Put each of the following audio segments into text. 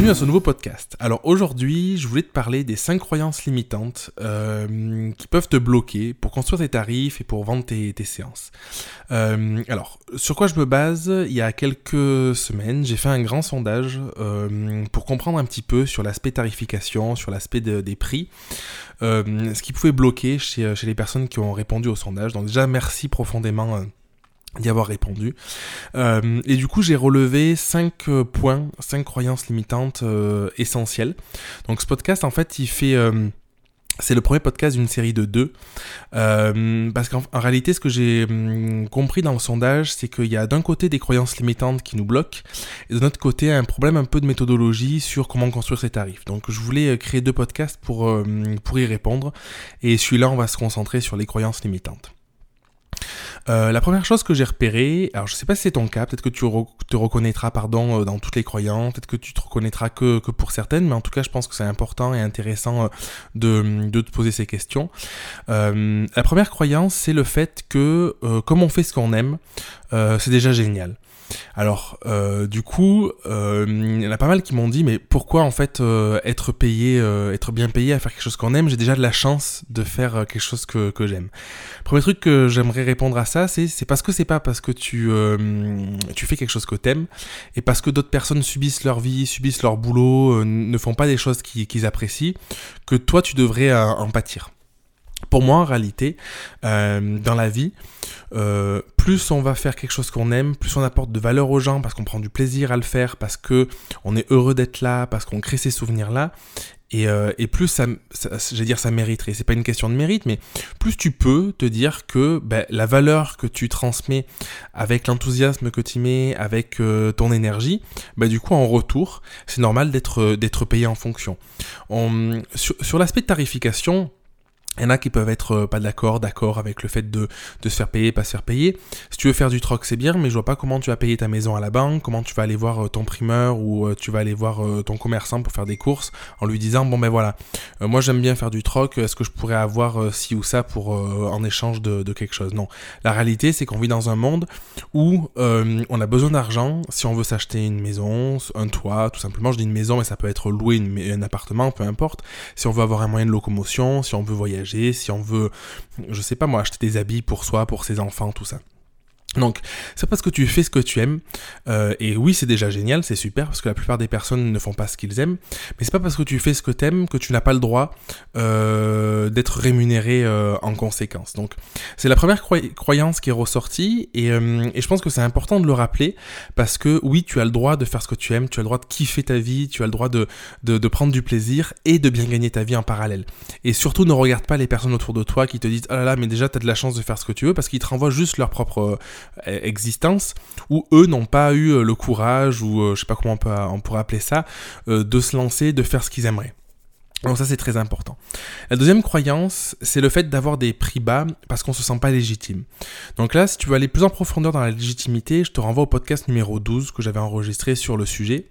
bienvenue à ce nouveau podcast. Alors aujourd'hui, je voulais te parler des 5 croyances limitantes euh, qui peuvent te bloquer pour construire tes tarifs et pour vendre tes, séances. Euh, alors, sur quoi je me base? Il y a quelques semaines, j'ai fait un grand sondage euh, pour comprendre un petit peu sur l'aspect tarification, sur l'aspect des prix, ce qui pouvait bloquer chez, chez, les personnes qui ont répondu au sondage. Donc déjà, merci profondément d'y avoir répondu. Euh, et du coup, j'ai relevé 5 euh, points, 5 croyances limitantes euh, essentielles. Donc ce podcast, en fait, il fait... c'est le premier podcast d'une série de deux. parce qu'en réalité, ce que j'ai hum, compris dans le sondage, c'est qu'il y a d'un côté des croyances limitantes qui nous bloquent, et de l'autre côté un problème un peu de méthodologie sur comment construire ses tarifs. Donc je voulais créer deux podcasts pour, pour y répondre, et celui-là, on va se concentrer sur les croyances limitantes. Euh, la première chose que j'ai repérée, alors je sais pas si c'est ton cas, peut-être que tu te reconnaîtras pardon euh, dans toutes les croyances, peut-être que tu te reconnaîtras que, pour certaines, mais en tout cas je pense que c'est important et intéressant euh, de, de, te poser ces questions. la première croyance, c'est le fait que comme on fait ce qu'on aime, c'est déjà génial. Alors, euh, du coup, euh, il y en a pas mal qui m'ont dit, mais pourquoi en fait euh, être payé, être bien payé à faire quelque chose qu'on aime? J'ai déjà de la chance de faire quelque chose que, que j'aime. Premier truc que j'aimerais répondre à ça, c'est parce que c'est pas parce que tu tu fais quelque chose que t'aimes et parce que d'autres personnes subissent leur vie, subissent leur boulot, ne font pas des choses qu'ils apprécient, que toi tu devrais en pâtir. Pour moi, en réalité, dans la vie, euh, plus on va faire quelque chose qu'on aime, plus on apporte de valeur aux gens parce qu'on prend du plaisir à le faire, parce que on est heureux d'être là, parce qu'on crée ces souvenirs-là. Et, euh, et, plus ça, ça dire ça mériterait, c'est pas une question de mérite, mais plus tu peux te dire que ben, la valeur que tu transmets avec l'enthousiasme que tu mets, avec euh, ton énergie, ben, du coup en retour, c'est normal d'être d'être payé en fonction. On, sur, sur l'aspect tarification, il y en a qui peuvent être euh, pas d'accord, d'accord avec le fait de, de, se faire payer, pas se faire payer. Si tu veux faire du troc, c'est bien, mais je vois pas comment tu vas payer ta maison à la banque, comment tu vas aller voir euh, ton primeur ou euh, tu vas aller voir ton commerçant pour faire des courses en lui disant bon ben voilà, moi j'aime bien faire du troc, est-ce que je pourrais avoir ci ou ça pour en échange de, de, quelque chose? Non. La réalité c'est qu'on vit dans un monde où on a besoin d'argent si on veut s'acheter une maison, un toit, tout simplement. Je dis une maison, mais ça peut être louer un appartement, peu importe. Si on veut avoir un moyen de locomotion, si on veut voyager si on veut, je sais pas moi, acheter des habits pour soi, pour ses enfants, tout ça. Donc, c'est parce que tu fais ce que tu aimes, euh, et oui, c'est déjà génial, c'est super, parce que la plupart des personnes ne font pas ce qu'ils aiment, mais c'est pas parce que tu fais ce que tu que tu n'as pas le droit euh, d'être rémunéré euh, en conséquence. Donc, c'est la première croyance qui est ressortie, et, et je pense que c'est important de le rappeler, parce que oui, tu as le droit de faire ce que tu aimes, tu as le droit de kiffer ta vie, tu as le droit de, de, prendre du plaisir et de bien gagner ta vie en parallèle. Et surtout, ne regarde pas les personnes autour de toi qui te disent, oh là là, mais déjà, tu as de la chance de faire ce que tu veux, parce qu'ils te renvoient juste leur propre existence où eux n'ont pas eu euh, le courage ou euh, je sais pas comment on, peut, pourrait appeler ça de se lancer, de faire ce qu'ils aimeraient. Donc ça c'est très important. La deuxième croyance, c'est le fait d'avoir des prix bas parce qu'on se sent pas légitime. Donc là, si tu veux aller plus en profondeur dans la légitimité, je te renvoie au podcast numéro 12 que j'avais enregistré sur le sujet.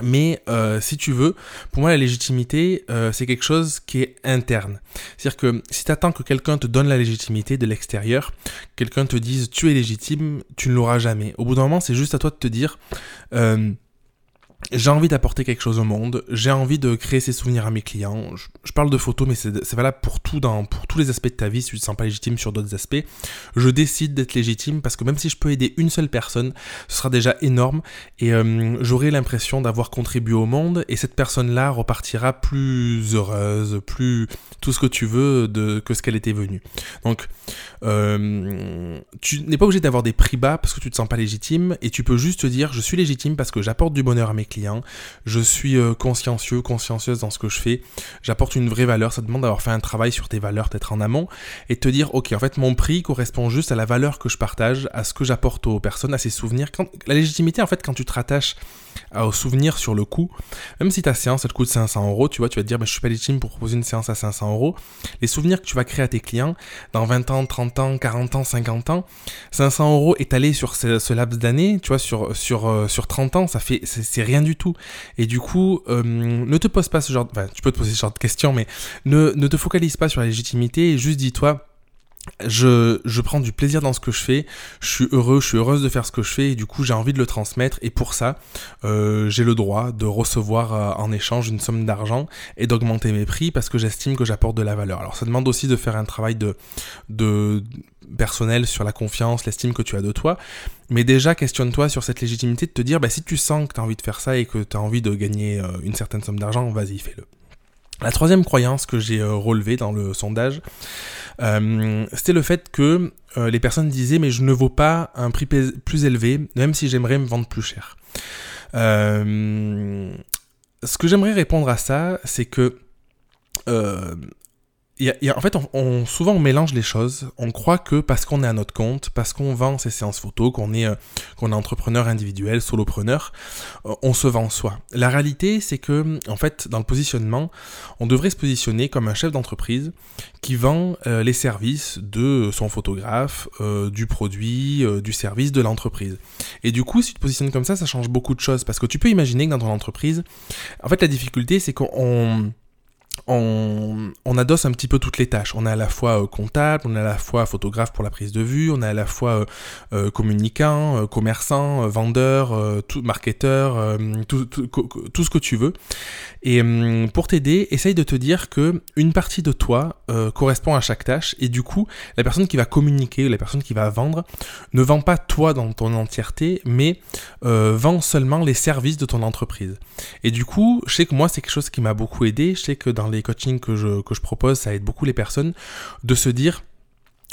Mais euh, si tu veux, pour moi la légitimité, euh, c'est quelque chose qui est interne. C'est-à-dire que si tu attends que quelqu'un te donne la légitimité de l'extérieur, quelqu'un te dise tu es légitime, tu ne l'auras jamais. Au bout d'un moment, c'est juste à toi de te dire... Euh, j'ai envie d'apporter quelque chose au monde, j'ai envie de créer ces souvenirs à mes clients. Je, parle de photos, mais c'est valable pour tout, pour tous les aspects de ta vie, si tu te sens pas légitime sur d'autres aspects. Je décide d'être légitime parce que même si je peux aider une seule personne, ce sera déjà énorme et euh, j'aurai l'impression d'avoir contribué au monde et cette personne-là repartira plus heureuse, plus tout ce que tu veux que ce qu'elle était venue. Donc, euh, tu n'es pas obligé d'avoir des prix bas parce que tu te sens pas légitime et tu peux juste te dire je suis légitime parce que j'apporte du bonheur à mes clients, je suis euh, consciencieux, consciencieuse dans ce que je fais, j'apporte une vraie valeur, ça demande d'avoir fait un travail sur tes valeurs peut-être en amont et te dire ok en fait mon prix correspond juste à la valeur que je partage, à ce que j'apporte aux personnes, à ces souvenirs. La légitimité en fait quand tu te rattaches aux souvenirs sur le coup, même si ta séance elle coûte 500 euros, tu vois, tu vas te dire bah, je suis pas légitime pour proposer une séance à 500 euros, les souvenirs que tu vas créer à tes clients dans 20 ans, 30 ans, 40 ans, 50 ans, 500 euros étalés sur ce, laps d'années, tu vois, sur, sur, euh, sur 30 ans, ça fait, c'est rien du tout. Et du coup, euh, ne te pose pas ce genre, enfin, tu peux te poser ce genre de questions, mais ne, ne te focalise pas sur la légitimité, juste dis-toi, je, je, prends du plaisir dans ce que je fais, je suis heureux, je suis heureuse de faire ce que je fais et du coup j'ai envie de le transmettre et pour ça euh, j'ai le droit de recevoir euh, en échange une somme d'argent et d'augmenter mes prix parce que j'estime que j'apporte de la valeur. Alors ça demande aussi de faire un travail de, de personnel sur la confiance, l'estime que tu as de toi, mais déjà questionne-toi sur cette légitimité de te dire bah, si tu sens que tu as envie de faire ça et que tu envie de gagner euh, une certaine somme d'argent, vas-y fais-le. La troisième croyance que j'ai euh, relevée dans le sondage, euh, c'était le fait que euh, les personnes disaient mais je ne vaux pas un prix plus élevé, même si j'aimerais me vendre plus cher. ce que j'aimerais répondre à ça, c'est que en fait, on, souvent on mélange les choses. On croit que parce qu'on est à notre compte, parce qu'on vend ses séances photos, qu'on est, euh, est entrepreneur individuel, solopreneur, euh, on se vend soi. La réalité, c'est que, en fait, dans le positionnement, on devrait se positionner comme un chef d'entreprise qui vend euh, les services de son photographe, du produit, du service de l'entreprise. Et du coup, si tu te positionnes comme ça, ça change beaucoup de choses parce que tu peux imaginer que dans ton entreprise, en fait, la difficulté, c'est qu'on on, adosse un petit peu toutes les tâches. On est à la fois euh, comptable, on est à la fois photographe pour la prise de vue, on est à la fois euh, euh, communicant, commerçant, vendeur, tout, marketeur, tout, ce que tu veux. Et hum, pour t'aider, essaye de te dire que une partie de toi correspond à chaque tâche et du coup, la personne qui va communiquer, la personne qui va vendre, ne vend pas toi dans ton entièreté, mais vend seulement les services de ton entreprise. Et du coup, je sais que moi, c'est quelque chose qui m'a beaucoup aidé. Je sais que dans les coachings que je, que je propose, ça aide beaucoup les personnes de se dire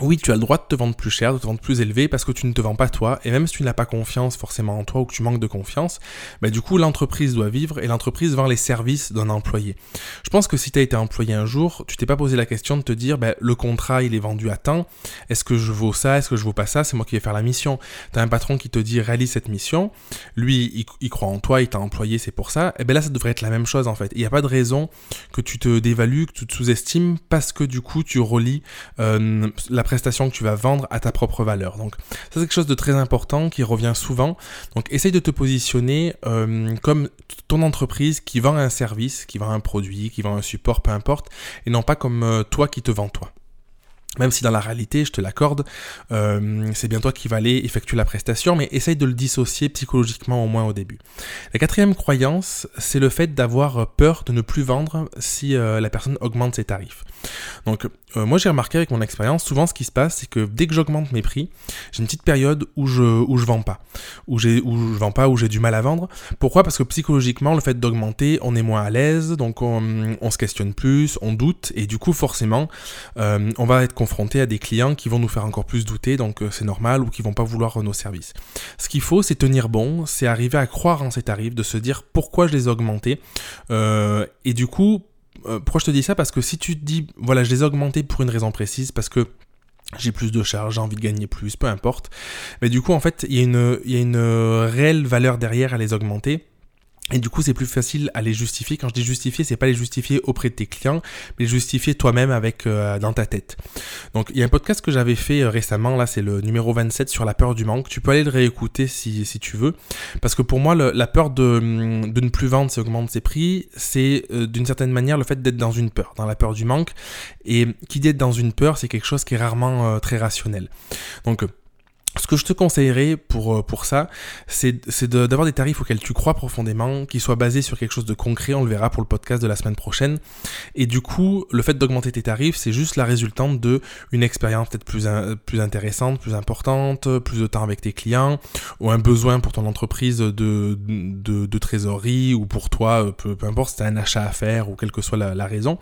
oui, tu as le droit de te vendre plus cher, de te vendre plus élevé parce que tu ne te vends pas toi et même si tu n'as pas confiance forcément en toi ou que tu manques de confiance, bah du coup l'entreprise doit vivre et l'entreprise vend les services d'un employé. Je pense que si tu as été employé un jour, tu t'es pas posé la question de te dire bah, le contrat il est vendu à temps, est-ce que je vaux ça, est-ce que je vaux pas ça, c'est moi qui vais faire la mission. Tu as un patron qui te dit réalise cette mission, lui il, croit en toi, il t'a employé, c'est pour ça, et ben là ça devrait être la même chose en fait. Il n'y a pas de raison que tu te dévalues, que tu te sous-estimes parce que du coup tu relis euh, prestation que tu vas vendre à ta propre valeur. Donc ça c'est quelque chose de très important qui revient souvent. Donc essaye de te positionner euh, comme ton entreprise qui vend un service, qui vend un produit, qui vend un support, peu importe, et non pas comme euh, toi qui te vends toi. Même si dans la réalité, je te l'accorde, euh, c'est bien toi qui vas aller effectuer la prestation, mais essaye de le dissocier psychologiquement au moins au début. La quatrième croyance, c'est le fait d'avoir peur de ne plus vendre si la personne augmente ses tarifs. Donc euh, moi j'ai remarqué avec mon expérience, souvent ce qui se passe, c'est que dès que j'augmente mes prix, j'ai une petite période où je où je vends pas, où où je vends pas, où j'ai du mal à vendre. Pourquoi? Parce que psychologiquement, le fait d'augmenter, on est moins à l'aise, donc on, on, se questionne plus, on doute, et du coup forcément, euh, on va être confronté à des clients qui vont nous faire encore plus douter, donc euh, c'est normal, ou qui vont pas vouloir nos services. Ce qu'il faut, c'est tenir bon, c'est arriver à croire en ces tarifs, de se dire pourquoi je les ai augmentés, et du coup euh, pourquoi je te dis ça? Parce que si tu te dis, voilà, je les ai augmentés pour une raison précise, parce que j'ai plus de charges, j'ai envie de gagner plus, peu importe. Mais du coup, en fait, il y, il y a une réelle valeur derrière à les augmenter. Et du coup, c'est plus facile à les justifier. Quand je dis justifier, c'est pas les justifier auprès de tes clients, mais les justifier toi-même avec euh, dans ta tête. Donc, il y a un podcast que j'avais fait euh, récemment. Là, c'est le numéro 27 sur la peur du manque. Tu peux aller le réécouter si, si tu veux, parce que pour moi, la peur de, de ne plus vendre, c'est augmenter ses prix. C'est euh, d'une certaine manière le fait d'être dans une peur, dans la peur du manque. Et qui dit être dans une peur, c'est quelque chose qui est rarement très rationnel. Donc ce que je te conseillerais pour, euh, pour ça, c'est d'avoir des tarifs auxquels tu crois profondément, qui soient basés sur quelque chose de concret, on le verra pour le podcast de la semaine prochaine. Et du coup, le fait d'augmenter tes tarifs, c'est juste la résultante de une expérience peut-être plus, plus intéressante, plus importante, plus de temps avec tes clients, ou un besoin pour ton entreprise de, de, trésorerie, ou pour toi, euh, peu, peu importe, si un achat à faire, ou quelle que soit la, la, raison.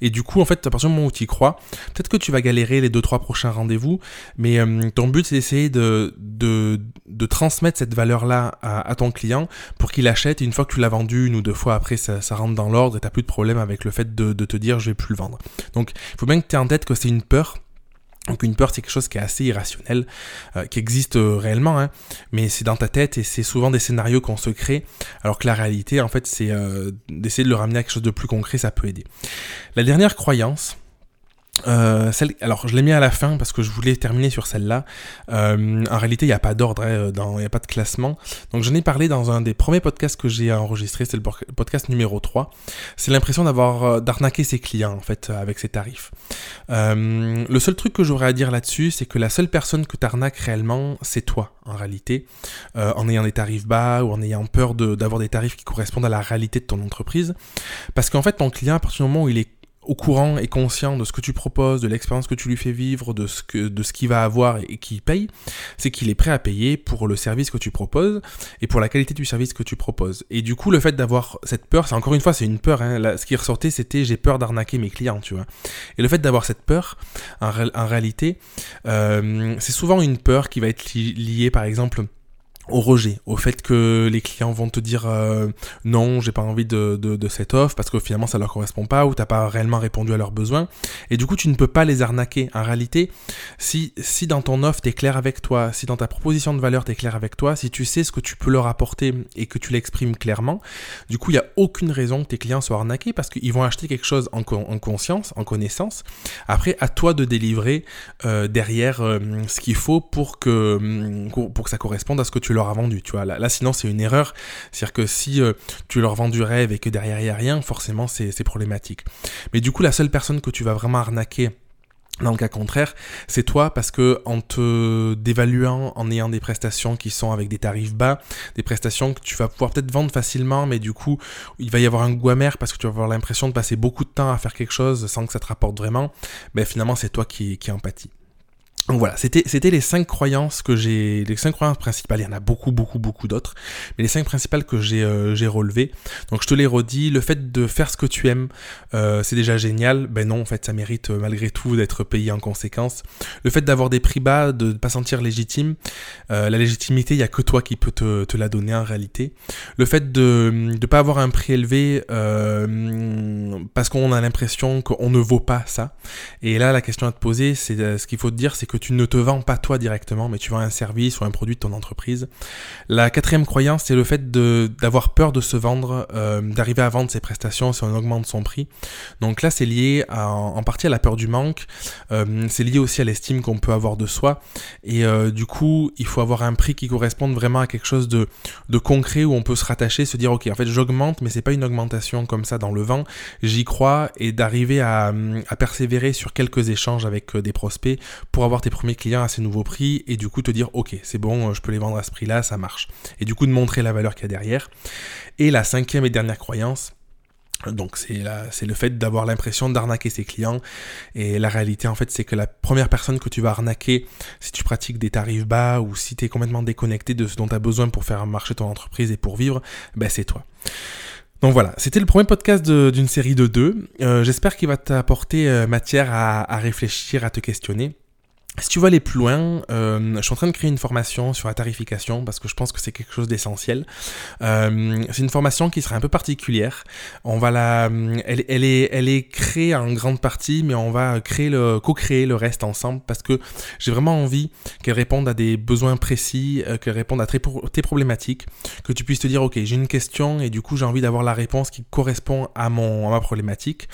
Et du coup, en fait, à partir du moment où tu y crois, peut-être que tu vas galérer les 2-3 prochains rendez-vous, mais euh, ton but c'est d'essayer de, de, transmettre cette valeur-là à, ton client pour qu'il achète. Et une fois que tu l'as vendu une ou deux fois après, ça, rentre dans l'ordre et tu n'as plus de problème avec le fait de, te dire je vais plus le vendre. Donc il faut bien que tu aies en tête que c'est une peur. Donc une peur, c'est quelque chose qui est assez irrationnel, euh, qui existe euh, réellement, hein, mais c'est dans ta tête et c'est souvent des scénarios qu'on se crée, alors que la réalité, en fait, c'est euh, d'essayer de le ramener à quelque chose de plus concret, ça peut aider. La dernière croyance, Euh, celle, alors je l'ai mis à la fin parce que je voulais terminer sur celle-là. Euh, en réalité, il n'y a pas d'ordre, hein, il n'y a pas de classement. Donc j'en ai parlé dans un des premiers podcasts que j'ai enregistré, c'est le podcast numéro 3. C'est l'impression d'avoir euh, d'arnaquer ses clients en fait avec ses tarifs. le seul truc que j'aurais à dire là-dessus, c'est que la seule personne que tu arnaques réellement, c'est toi en réalité, en ayant des tarifs bas ou en ayant peur d'avoir des tarifs qui correspondent à la réalité de ton entreprise. Parce qu'en fait, ton client, à partir du moment où il est au courant et conscient de ce que tu proposes, de l'expérience que tu lui fais vivre, de ce que de ce qu'il va avoir et, qu'il paye, c'est qu'il est prêt à payer pour le service que tu proposes et pour la qualité du service que tu proposes. Et du coup, le fait d'avoir cette peur, c'est encore une fois, c'est une peur. Hein, ce qui ressortait, c'était j'ai peur d'arnaquer mes clients, tu vois. Et le fait d'avoir cette peur, en, réalité, euh, c'est souvent une peur qui va être liée, par exemple, au rejet, au fait que les clients vont te dire euh, non, j'ai pas envie de, de, cette offre parce que finalement ça leur correspond pas ou t'as pas réellement répondu à leurs besoins et du coup tu ne peux pas les arnaquer. En réalité, si, si dans ton offre t'es clair avec toi, si dans ta proposition de valeur t'es clair avec toi, si tu sais ce que tu peux leur apporter et que tu l'exprimes clairement, du coup il y a aucune raison que tes clients soient arnaqués parce qu'ils vont acheter quelque chose en, en, conscience, en connaissance. Après à toi de délivrer euh, derrière euh, ce qu'il faut pour que, pour que ça corresponde à ce que tu leur a vendu, tu vois. Là, sinon, c'est une erreur. C'est-à-dire que si euh, tu leur vends du rêve et que derrière il n'y a rien, forcément, c'est problématique. Mais du coup, la seule personne que tu vas vraiment arnaquer dans le cas contraire, c'est toi parce que en te dévaluant, en ayant des prestations qui sont avec des tarifs bas, des prestations que tu vas pouvoir peut-être vendre facilement, mais du coup, il va y avoir un goût amer parce que tu vas avoir l'impression de passer beaucoup de temps à faire quelque chose sans que ça te rapporte vraiment, ben finalement c'est toi qui, qui en pâtis. Donc voilà, c'était, les cinq croyances que j'ai, les cinq croyances principales, il y en a beaucoup, beaucoup, beaucoup d'autres, mais les cinq principales que j'ai, euh, relevées. Donc je te les redis, le fait de faire ce que tu aimes, euh, c'est déjà génial. Ben non, en fait, ça mérite euh, malgré tout d'être payé en conséquence. Le fait d'avoir des prix bas, de ne pas sentir légitime, la légitimité, il n'y a que toi qui peux te, te, la donner en réalité. Le fait de ne pas avoir un prix élevé parce qu'on a l'impression qu'on ne vaut pas ça. Et là, la question à te poser, c'est ce qu'il faut te dire, c'est que tu ne te vends pas toi directement, mais tu vends un service ou un produit de ton entreprise. La quatrième croyance, c'est le fait d'avoir peur de se vendre, euh, d'arriver à vendre ses prestations si on augmente son prix. Donc là, c'est lié en partie à la peur du manque, euh, c'est lié aussi à l'estime qu'on peut avoir de soi. Et euh, du coup, il faut avoir un prix qui corresponde vraiment à quelque chose de, concret où on peut se rattacher, se dire, ok, en fait, j'augmente, mais c'est pas une augmentation comme ça dans le vent. J'y crois et d'arriver à persévérer sur quelques échanges avec des prospects pour avoir tes premiers clients à ces nouveaux prix et du coup te dire ok c'est bon je peux les vendre à ce prix là ça marche et du coup de montrer la valeur qu'il y a derrière et la cinquième et dernière croyance donc c'est le fait d'avoir l'impression d'arnaquer ses clients et la réalité en fait c'est que la première personne que tu vas arnaquer si tu pratiques des tarifs bas ou si tu es complètement déconnecté de ce dont tu as besoin pour faire marcher ton entreprise et pour vivre, ben c'est toi. Donc voilà, c'était le premier podcast d'une série de deux. Euh, j'espère qu'il va t'apporter euh, matière à réfléchir, à te questionner. Si tu veux aller plus loin, euh, je suis en train de créer une formation sur la tarification parce que je pense que c'est quelque chose d'essentiel. Euh, c'est une formation qui sera un peu particulière. On va la, elle, est, elle est créée en grande partie, mais on va créer le, co-créer le reste ensemble parce que j'ai vraiment envie qu'elle réponde à des besoins précis, euh, qu'elle réponde à tes, problématiques, que tu puisses te dire ok j'ai une question et du coup j'ai envie d'avoir la réponse qui correspond à mon à ma problématique.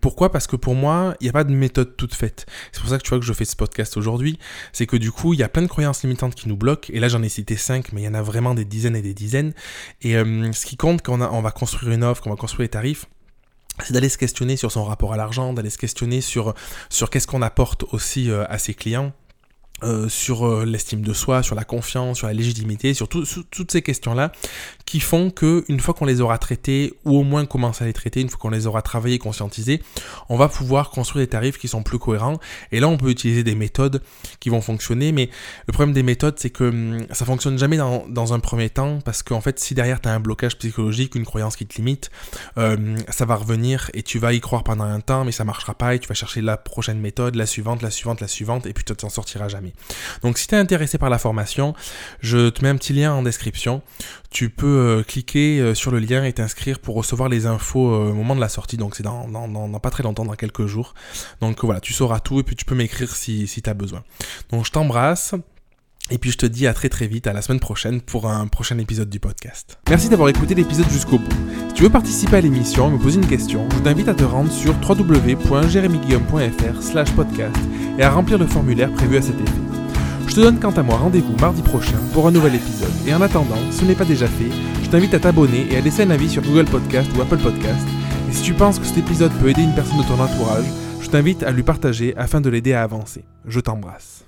Pourquoi? Parce que pour moi il n'y a pas de méthode toute faite. C'est pour ça que tu vois que je fais ce podcast aujourd'hui, c'est que du coup, il y a plein de croyances limitantes qui nous bloquent, et là j'en ai cité 5, mais il y en a vraiment des dizaines et des dizaines, et euh, ce qui compte quand on, va construire une offre, quand on va construire les tarifs, c'est d'aller se questionner sur son rapport à l'argent, d'aller se questionner sur, sur qu'est-ce qu'on apporte aussi euh, à ses clients, euh, sur euh, l'estime de soi, sur la confiance, sur la légitimité, sur, toutes ces questions-là, qui font que une fois qu'on les aura traitées, ou au moins commencer à les traiter, une fois qu'on les aura travaillées, conscientisées, on va pouvoir construire des tarifs qui sont plus cohérents. Et là, on peut utiliser des méthodes qui vont fonctionner, mais le problème des méthodes, c'est que hum, ça fonctionne jamais dans, un premier temps, parce qu'en fait, si derrière tu as un blocage psychologique, une croyance qui te limite, euh, ça va revenir et tu vas y croire pendant un temps, mais ça marchera pas, et tu vas chercher la prochaine méthode, la suivante, la suivante, la suivante, et puis tu t'en sortiras jamais. Donc si tu es intéressé par la formation, je te mets un petit lien en description. Tu peux euh, cliquer euh, sur le lien et t'inscrire pour recevoir les infos euh, au moment de la sortie. Donc c'est dans, pas très longtemps, dans quelques jours. Donc voilà, tu sauras tout et puis tu peux m'écrire si, si tu as besoin. Donc je t'embrasse. Et puis je te dis à très très vite, à la semaine prochaine pour un prochain épisode du podcast. Merci d'avoir écouté l'épisode jusqu'au bout. Si tu veux participer à l'émission et me poser une question, je t'invite à te rendre sur www.jeremyguillaume.fr slash podcast et à remplir le formulaire prévu à cet effet. Je te donne quant à moi rendez-vous mardi prochain pour un nouvel épisode. Et en attendant, si ce n'est pas déjà fait, je t'invite à t'abonner et à laisser un avis sur Google Podcast ou Apple Podcast. Et si tu penses que cet épisode peut aider une personne de ton entourage, je t'invite à lui partager afin de l'aider à avancer. Je t'embrasse.